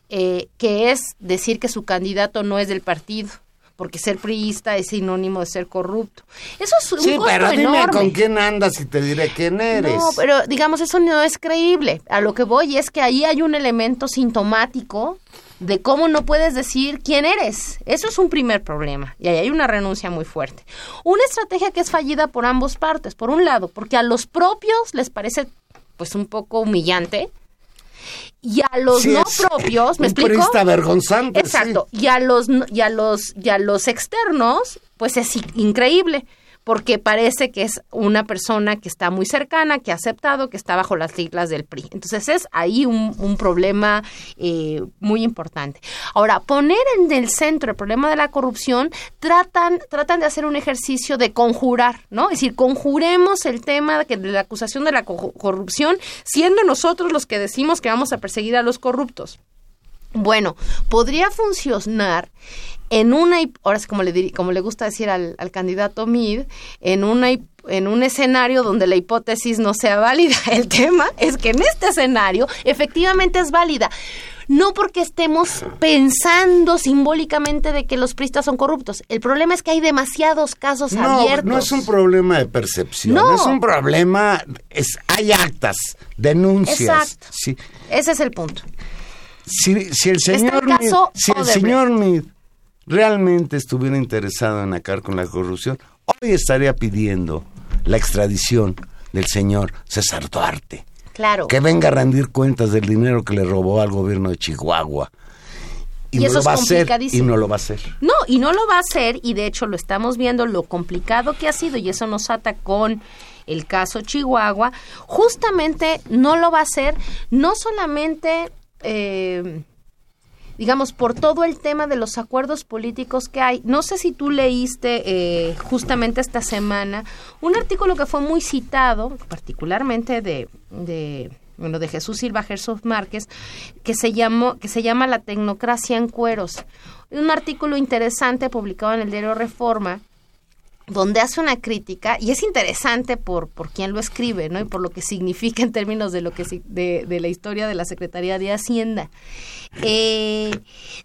eh, que es decir que su candidato no es del partido, porque ser priista es sinónimo de ser corrupto. Eso es un sí, pero dime con quién andas y te diré quién eres. No, pero digamos, eso no es creíble. A lo que voy es que ahí hay un elemento sintomático de cómo no puedes decir quién eres. Eso es un primer problema y ahí hay una renuncia muy fuerte. Una estrategia que es fallida por ambos partes. Por un lado, porque a los propios les parece pues un poco humillante y a los no propios, ¿me explico? vergonzante. Exacto. Y a los y a los y a los externos, pues es increíble porque parece que es una persona que está muy cercana, que ha aceptado, que está bajo las siglas del PRI. Entonces es ahí un, problema eh, muy importante. Ahora, poner en el centro el problema de la corrupción, tratan, tratan de hacer un ejercicio de conjurar, ¿no? Es decir, conjuremos el tema de, de la acusación de la corrupción, siendo nosotros los que decimos que vamos a perseguir a los corruptos. Bueno, podría funcionar en una, ahora es como le, como le gusta decir al, candidato Mid, en una en un escenario donde la hipótesis no sea válida. El tema es que en este escenario efectivamente es válida. No porque estemos pensando simbólicamente de que los pristas son corruptos. El problema es que hay demasiados casos abiertos. No es un problema de percepción. No. Es un problema. Es, hay actas, denuncias. Exacto. Sí. Ese es el punto. Si, el señor, si el señor Mid realmente estuviera interesado en acabar con la corrupción, hoy estaría pidiendo la extradición del señor César Duarte. Claro. Que venga a rendir cuentas del dinero que le robó al gobierno de Chihuahua. Y, no lo va a hacer y no lo va a hacer. No, y no lo va a hacer y de hecho lo estamos viendo lo complicado que ha sido y eso nos ata con el caso Chihuahua. Justamente no lo va a hacer no solamente eh, digamos, por todo el tema de los acuerdos políticos que hay. No sé si tú leíste eh, justamente esta semana un artículo que fue muy citado, particularmente de, bueno, de Jesús Silva Jesús Márquez, que se llamó, que se llama La tecnocracia en cueros. Un artículo interesante publicado en el diario Reforma, donde hace una crítica y es interesante por por quién lo escribe no y por lo que significa en términos de lo que de, de la historia de la secretaría de hacienda. Eh,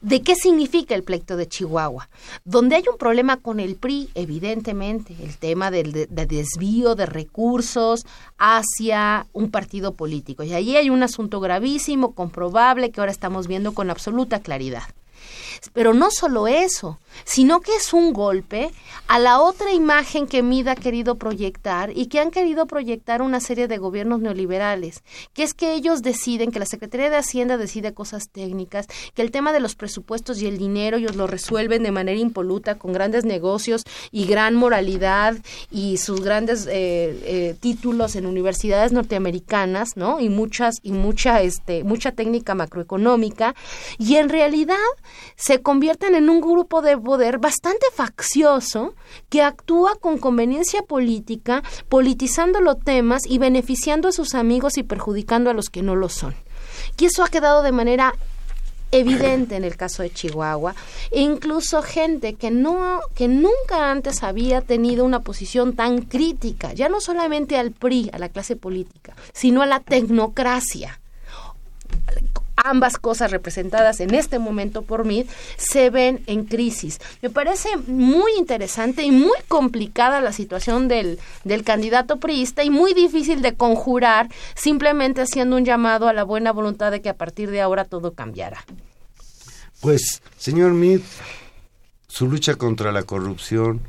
de qué significa el pleito de Chihuahua donde hay un problema con el PRI evidentemente el tema del de, desvío de recursos hacia un partido político. Y allí hay un asunto gravísimo comprobable que ahora estamos viendo con absoluta claridad Pero no solo eso, sino que es un golpe a la otra imagen que Mida ha querido proyectar y que han querido proyectar una serie de gobiernos neoliberales, que es que ellos deciden, que la Secretaría de Hacienda decide cosas técnicas, que el tema de los presupuestos y el dinero ellos lo resuelven de manera impoluta con grandes negocios y gran moralidad y sus grandes eh, eh, títulos en universidades norteamericanas, ¿no? Y muchas y mucha este mucha técnica macroeconómica y en realidad se convierten en un grupo de poder bastante faccioso que actúa con conveniencia política, politizando los temas y beneficiando a sus amigos y perjudicando a los que no lo son. Y eso ha quedado de manera evidente en el caso de Chihuahua e incluso gente que no que nunca antes había tenido una posición tan crítica ya no solamente al PRI a la clase política sino a la tecnocracia ambas cosas representadas en este momento por mí se ven en crisis. Me parece muy interesante y muy complicada la situación del, del candidato priista y muy difícil de conjurar simplemente haciendo un llamado a la buena voluntad de que a partir de ahora todo cambiara. Pues, señor Meade, su lucha contra la corrupción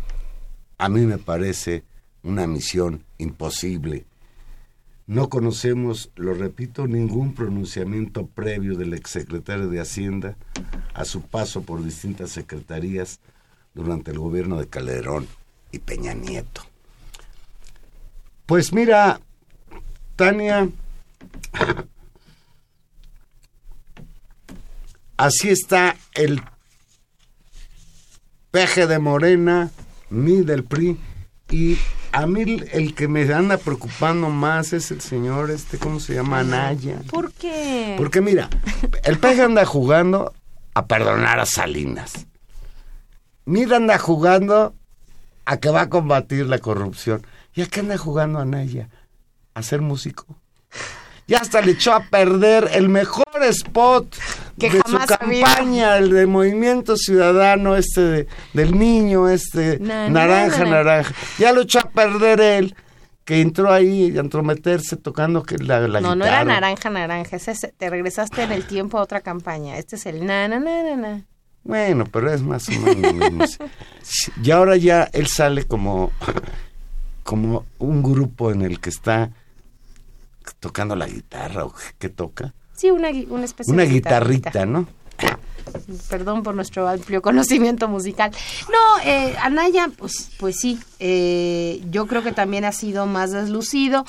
a mí me parece una misión imposible no conocemos, lo repito, ningún pronunciamiento previo del exsecretario de Hacienda a su paso por distintas secretarías durante el gobierno de Calderón y Peña Nieto. Pues mira, Tania, así está el peje de Morena, mi del PRI y a mí el que me anda preocupando más es el señor este, ¿cómo se llama? Anaya. ¿Por qué? Porque mira, el peje anda jugando a perdonar a Salinas. Mira anda jugando a que va a combatir la corrupción. ¿Y a qué anda jugando Anaya? ¿A ser músico? Ya hasta le echó a perder el mejor spot que de su campaña, el de Movimiento Ciudadano, este del niño, este naranja, naranja. Ya lo echó a perder él, que entró ahí a entrometerse tocando que la, la No, no era naranja, naranja. Ese, te regresaste en el tiempo a otra campaña. Este es el na, na, na, na. Bueno, pero es más o menos Y ahora ya él sale como, como un grupo en el que está tocando la guitarra o qué toca. Sí, una, una especie una de guitarrita, ¿no? Perdón por nuestro amplio conocimiento musical. No, eh, Anaya, pues, pues sí, eh, yo creo que también ha sido más deslucido.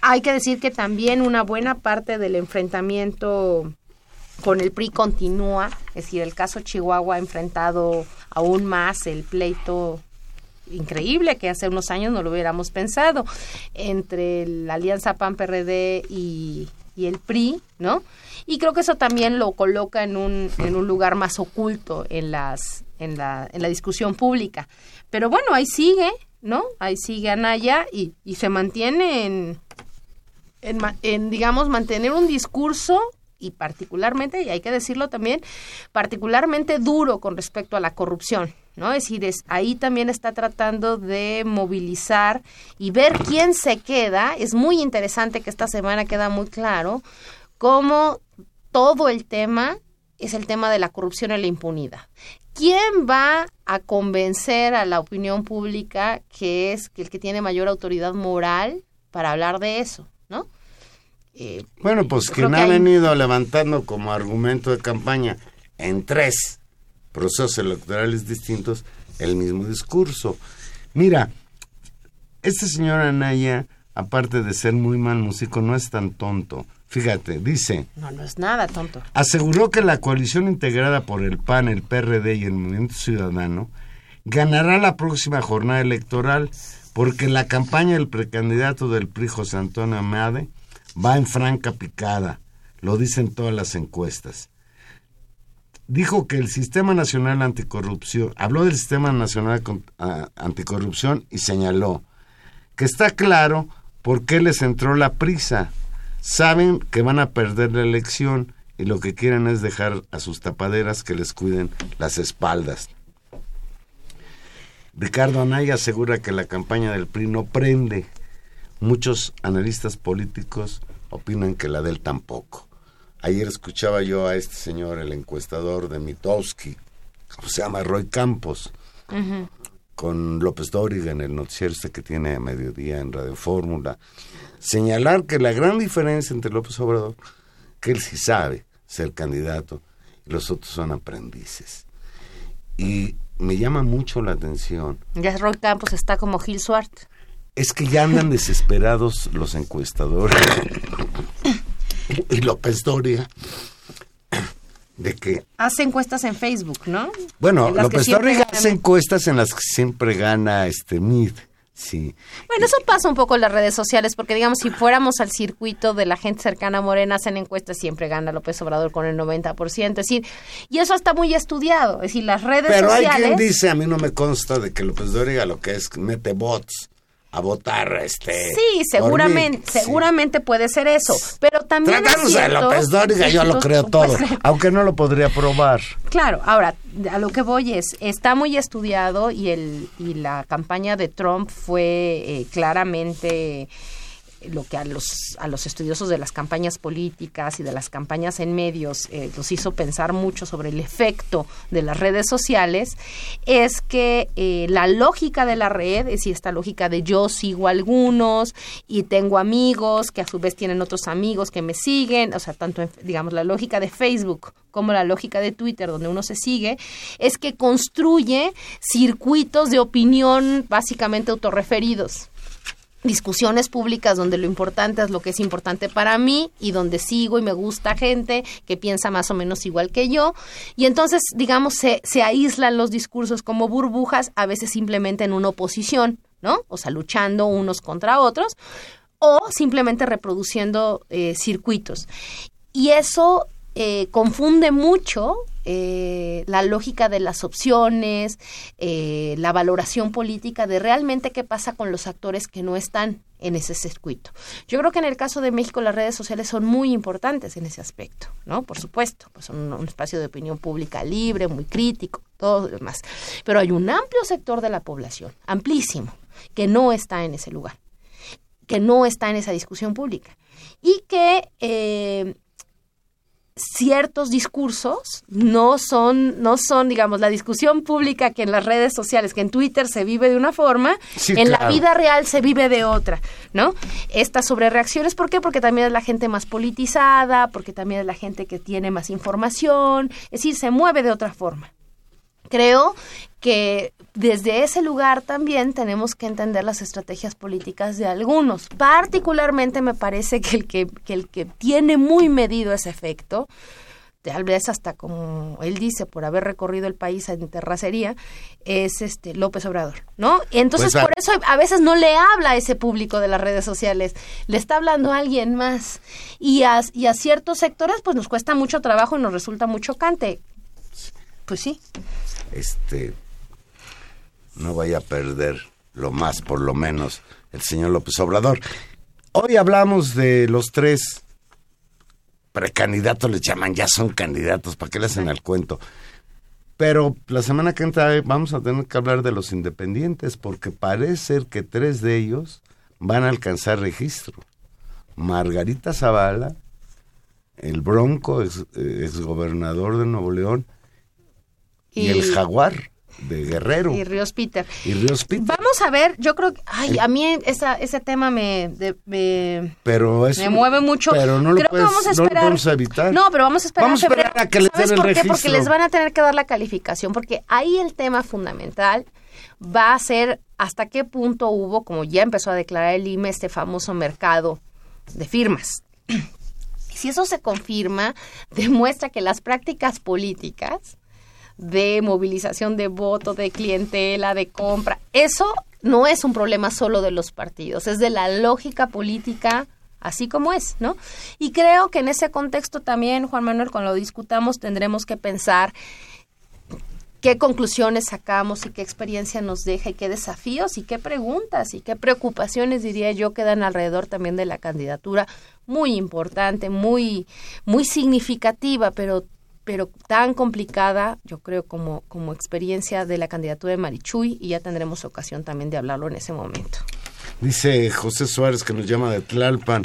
Hay que decir que también una buena parte del enfrentamiento con el PRI continúa, es decir, el caso Chihuahua ha enfrentado aún más el pleito increíble que hace unos años no lo hubiéramos pensado entre la alianza PAN PRD y, y el PRI, ¿no? Y creo que eso también lo coloca en un, en un lugar más oculto en las en la, en la discusión pública. Pero bueno, ahí sigue, ¿no? Ahí sigue Anaya y, y se mantiene en, en, en, digamos, mantener un discurso y particularmente, y hay que decirlo también, particularmente duro con respecto a la corrupción, ¿no? Es decir, es, ahí también está tratando de movilizar y ver quién se queda. Es muy interesante que esta semana queda muy claro cómo todo el tema es el tema de la corrupción y la impunidad. ¿Quién va a convencer a la opinión pública que es el que tiene mayor autoridad moral para hablar de eso, ¿no? Eh, bueno, pues quien ha hay... venido levantando como argumento de campaña en tres procesos electorales distintos el mismo discurso. Mira, este señor Anaya, aparte de ser muy mal músico, no es tan tonto. Fíjate, dice. No, no es nada tonto. Aseguró que la coalición integrada por el PAN, el PRD y el Movimiento Ciudadano ganará la próxima jornada electoral porque la campaña del precandidato del PRI, José Antonio Amade, va en franca picada, lo dicen todas las encuestas. Dijo que el Sistema Nacional Anticorrupción, habló del Sistema Nacional Anticorrupción y señaló que está claro por qué les entró la prisa. Saben que van a perder la elección y lo que quieren es dejar a sus tapaderas que les cuiden las espaldas. Ricardo Anaya asegura que la campaña del PRI no prende Muchos analistas políticos opinan que la de él tampoco. Ayer escuchaba yo a este señor, el encuestador de Mitowski, ¿cómo se llama? Roy Campos, con López Dóriga en el noticiero este que tiene a mediodía en Radio Fórmula, señalar que la gran diferencia entre López Obrador, que él sí sabe ser candidato, y los otros son aprendices. Y me llama mucho la atención. Ya Roy Campos está como Gil Swart. Es que ya andan desesperados los encuestadores y López Doria de que Hace encuestas en Facebook, ¿no? bueno López gana hace encuestas en las que siempre gana este Mid sí Bueno, eso pasa un poco en las redes sociales, porque digamos, si fuéramos al circuito de la gente cercana a Morena, hacen encuestas, siempre gana López Obrador con el 90%. Es decir, y eso está muy estudiado. Es decir, las redes pero hay sociales. quien dice a mí no me consta de que López Doria lo que es mete bots a votar este Sí, seguramente, mí. Sí. seguramente puede ser eso, pero también es Tratándose de López Dóriga, yo lo creo todo, Pues, aunque no lo podría probar. Claro, ahora a lo que voy es está muy estudiado y el y la campaña de Trump fue eh, claramente lo que a los a los estudiosos de las campañas políticas y de las campañas en medios eh, los hizo pensar mucho sobre el efecto de las redes sociales es que eh, la lógica de la red es esta lógica de yo sigo a algunos y tengo amigos que a su vez tienen otros amigos que me siguen o sea tanto en, digamos la lógica de Facebook como la lógica de Twitter donde uno se sigue es que construye circuitos de opinión básicamente autorreferidos discusiones públicas donde lo importante es lo que es importante para mí y donde sigo y me gusta gente que piensa más o menos igual que yo. Y entonces, digamos, se, se aíslan los discursos como burbujas, a veces simplemente en una oposición, ¿no? O sea, luchando unos contra otros, o simplemente reproduciendo eh, circuitos. Y eso eh, confunde mucho eh, la lógica de las opciones, eh, la valoración política de realmente qué pasa con los actores que no están en ese circuito. Yo creo que en el caso de México las redes sociales son muy importantes en ese aspecto, ¿no? Por supuesto, pues son un espacio de opinión pública libre, muy crítico, todo lo demás. Pero hay un amplio sector de la población, amplísimo, que no está en ese lugar, que no está en esa discusión pública y que eh, ciertos discursos no son, no son, digamos, la discusión pública que en las redes sociales, que en Twitter se vive de una forma, Sí, en la vida real se vive de otra, ¿no? Estas sobrereacciones, ¿por qué? Porque también es la gente más politizada, porque también es la gente que tiene más información, es decir, se mueve de otra forma. Creo que desde ese lugar también tenemos que entender las estrategias políticas de algunos. Particularmente me parece que el que, que el que tiene muy medido ese efecto, tal vez hasta como él dice, por haber recorrido el país en terracería, es este López Obrador, ¿no? Entonces, Pues, a- por eso a veces no le habla a ese público de las redes sociales, le está hablando a alguien más. Y a, y a ciertos sectores, pues nos cuesta mucho trabajo y nos resulta muy chocante. Pues sí. este no vaya a perder lo más por lo menos el señor López Obrador. Hoy hablamos de los tres precandidatos, les llaman, ya son candidatos, ¿para qué le hacen al cuento? Pero la semana que entra vamos a tener que hablar de los independientes, porque parece ser que tres de ellos van a alcanzar registro. Margarita Zavala, el Bronco, ex, eh, exgobernador de Nuevo León, y, el Jaguar de Guerrero Y Ríos Peter. y Ríos Peter. Vamos a ver, yo creo que, ay, a mí esa, ese tema me, de- me, Pero es me mueve mucho. Pero no lo, Creo puedes, que vamos a no lo evitar. No, pero vamos a esperar. Vamos a esperar a que les ¿Sabes den el por qué? Porque les van a tener que dar la calificación, porque ahí el tema fundamental va a ser hasta qué punto hubo, como ya empezó a declarar el IME, este famoso mercado de firmas. Si eso se confirma, demuestra que las prácticas políticas de movilización de voto, de clientela, de compra, eso no es un problema solo de los partidos, es de la lógica política así como es, ¿no? Y creo que en ese contexto también, Juan Manuel, cuando lo discutamos, tendremos que pensar qué conclusiones sacamos y qué experiencia nos deja y qué desafíos y qué preguntas y qué preocupaciones, diría yo, quedan alrededor también de la candidatura, muy importante, muy, muy significativa, pero pero tan complicada, yo creo, como, como experiencia de la candidatura de Marichuy, y ya tendremos ocasión también de hablarlo en ese momento. Dice José Suárez que nos llama de Tlalpan.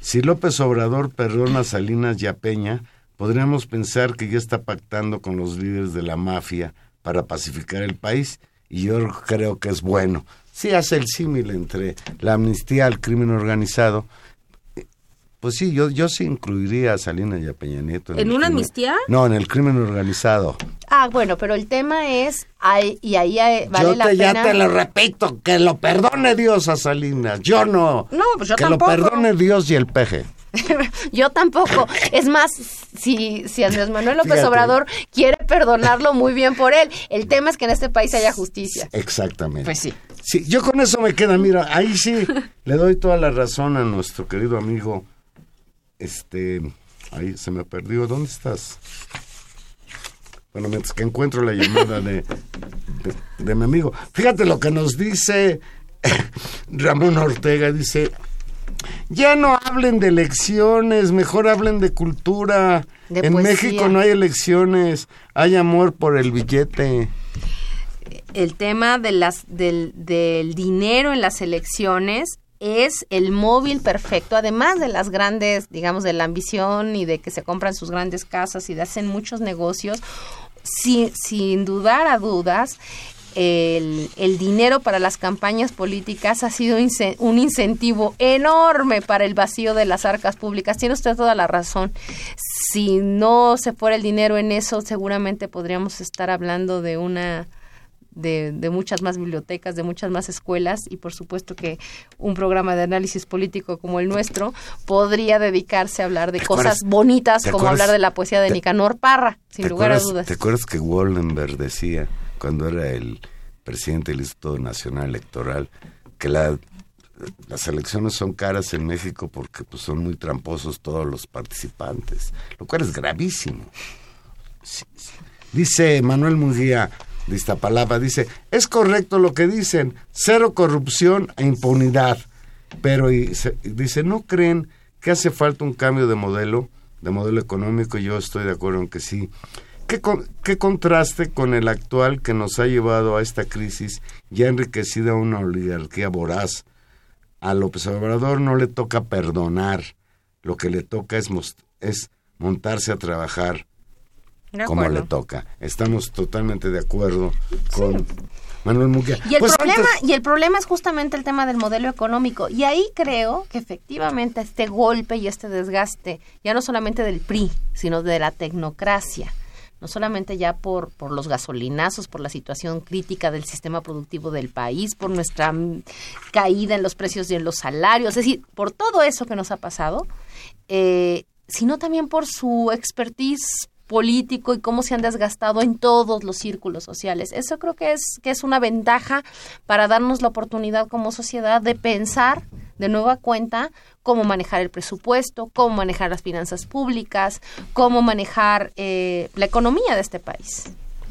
Si López Obrador perdona a Salinas y a Peña, podríamos pensar que ya está pactando con los líderes de la mafia para pacificar el país, y yo creo que es bueno. Sí hace el símil entre la amnistía al crimen organizado. Pues sí, yo, yo sí incluiría a Salinas y a Peña Nieto. ¿En el una crimen- amnistía? No, en el crimen organizado. Ah, bueno, pero el tema es, ay, y ahí eh, vale yo la te, pena... ya te lo repito, que lo perdone Dios a Salinas. Yo no. No, pues yo que tampoco. lo perdone Dios y el peje. Yo tampoco. Es más, si, si Andrés Manuel López Fíjate. Obrador quiere perdonarlo muy bien por él. El tema es que en este país haya justicia. Exactamente. Pues sí. Sí, yo con eso me queda, mira, ahí sí le doy toda la razón a nuestro querido amigo, este, ahí se me perdió, ¿dónde estás? Bueno, mientras que encuentro la llamada de, de, de mi amigo. Fíjate lo que nos dice Ramón Ortega, dice, ya no hablen de elecciones, mejor hablen de cultura. De en poesía. México no hay elecciones, hay amor por el billete. El tema de las, del, del dinero en las elecciones es el móvil perfecto, además de las grandes, digamos, de la ambición y de que se compran sus grandes casas y de hacen muchos negocios, sin, sin dudar a dudas, el, el dinero para las campañas políticas ha sido un incentivo enorme para el vacío de las arcas públicas. Tiene usted toda la razón. Si no se fuera el dinero en eso, seguramente podríamos estar hablando de una de, de muchas más bibliotecas, de muchas más escuelas y por supuesto que un programa de análisis político como el nuestro podría dedicarse a hablar de ¿Te cosas acuerdas- bonitas como acuerdas- hablar de la poesía de te- Nicanor Parra, sin ¿Te lugar a dudas. ¿Te acuerdas que Wallenberg decía, cuando era el presidente del Instituto Nacional Electoral, que la- las elecciones son caras en México porque pues, son muy tramposos todos los participantes, lo cual es gravísimo. Dice Manuel Munguía de Iztapalapa, dice, es correcto lo que dicen, cero corrupción e impunidad, pero y se- dice, ¿no creen que hace falta un cambio de modelo, de modelo económico? Yo estoy de acuerdo en que sí. ¿Qué, con- qué contraste con el actual que nos ha llevado a esta crisis ya enriquecida una oligarquía voraz? A López Obrador no le toca perdonar, lo que le toca es, es montarse a trabajar como le toca. Estamos totalmente de acuerdo con Manuel Muguía. Y el, Pues problema, antes- y el problema es justamente el tema del modelo económico. Y ahí creo que efectivamente este golpe y este desgaste, ya no solamente del PRI, sino de la tecnocracia, no solamente ya por, por los gasolinazos, por la situación crítica del sistema productivo del país, por nuestra caída en los precios y en los salarios, es decir, por todo eso que nos ha pasado, eh, sino también por su expertise político y cómo se han desgastado en todos los círculos sociales. Eso creo que es que es una ventaja para darnos la oportunidad como sociedad de pensar de nueva cuenta cómo manejar el presupuesto, cómo manejar las finanzas públicas, cómo manejar eh, la economía de este país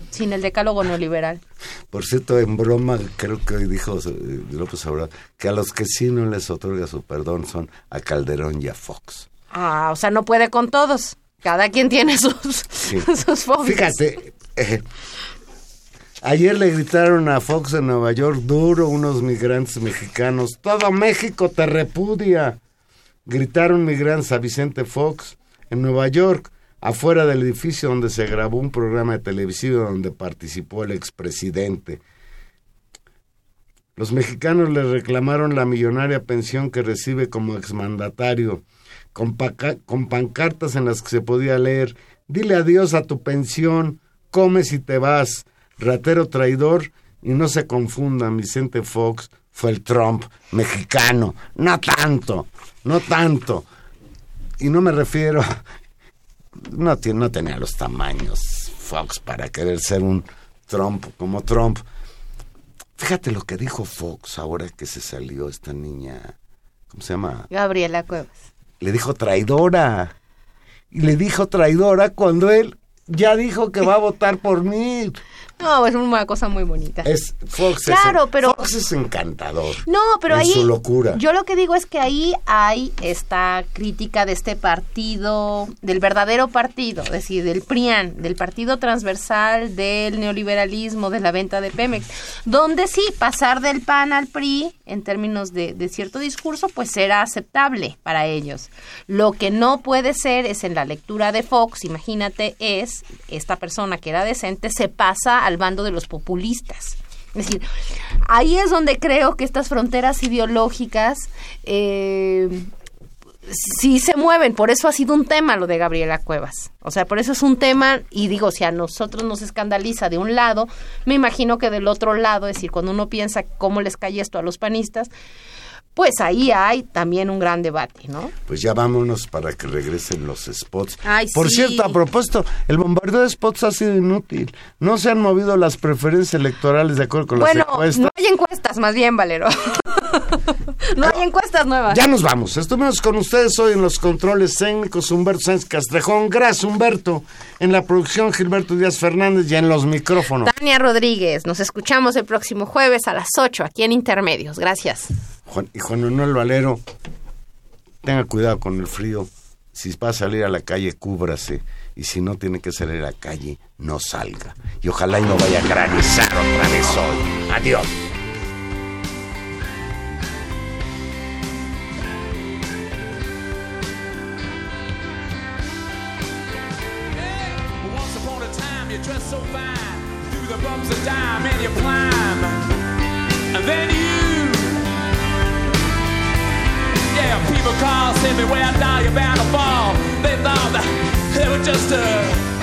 sin el decálogo neoliberal. Por cierto, en broma, creo que hoy dijo eh, López Obrador que a los que sí no les otorga su perdón son a Calderón y a Fox. Ah, o sea, no puede con todos. Cada quien tiene sus, sus fobias. Fíjate, eh, ayer le gritaron a Fox en Nueva York duro unos migrantes mexicanos. Todo México te repudia. Gritaron migrantes a Vicente Fox en Nueva York, afuera del edificio donde se grabó un programa de televisión donde participó el expresidente. Los mexicanos le reclamaron la millonaria pensión que recibe como exmandatario, con, con pancartas en las que se podía leer, dile adiós a tu pensión, comes y te vas, ratero traidor, y no se confundan, Vicente Fox fue el Trump mexicano, no tanto, no tanto. Y no me refiero, no, no tenía los tamaños Fox para querer ser un Trump como Trump. Fíjate lo que dijo Fox ahora que se salió esta niña, ¿cómo se llama? Gabriela Cuevas. Le dijo traidora. Y le dijo traidora cuando él ya dijo que va a votar por mí. No, es una cosa muy bonita. Es Fox, Claro, es, pero- Fox es encantador. No, pero en ahí su locura. yo lo que digo es que ahí hay esta crítica de este partido, del verdadero partido, es decir, del PRIAN, del partido transversal del neoliberalismo, de la venta de Pemex, donde sí, pasar del PAN al PRI en términos de, cierto discurso, pues será aceptable para ellos. Lo que no puede ser es en la lectura de Fox, imagínate, es esta persona que era decente se pasa al bando de los populistas. Es decir, ahí es donde creo que estas fronteras ideológicas eh, sí se mueven. Por eso ha sido un tema lo de Gabriela Cuevas. O sea, por eso es un tema, y digo, si a nosotros nos escandaliza de un lado, me imagino que del otro lado, es decir, cuando uno piensa cómo les cae esto a los panistas, pues ahí hay también un gran debate, ¿no? Pues ya vámonos para que regresen los spots. Ay, Por sí. cierto, a propósito, el bombardeo de spots ha sido inútil. No se han movido las preferencias electorales de acuerdo con bueno, las encuestas. no hay encuestas, más bien, Valero. no hay encuestas nuevas. Ya nos vamos. Estuvimos con ustedes hoy en los controles técnicos Humberto Sánchez Castrejón. Gracias, Humberto. En la producción, Gilberto Díaz Fernández y en los micrófonos. Tania Rodríguez, nos escuchamos el próximo jueves a las 8 aquí en Intermedios. Gracias. Juan, y Juan Manuel Valero, tenga cuidado con el frío. Si va a salir a la calle, cúbrase. Y si no tiene que salir a la calle, no salga. Y ojalá y no vaya a granizar otra vez hoy. Adiós. Dime and you climb, and then you, yeah, people call, say me where now you're bound to fall. They thought that they were just a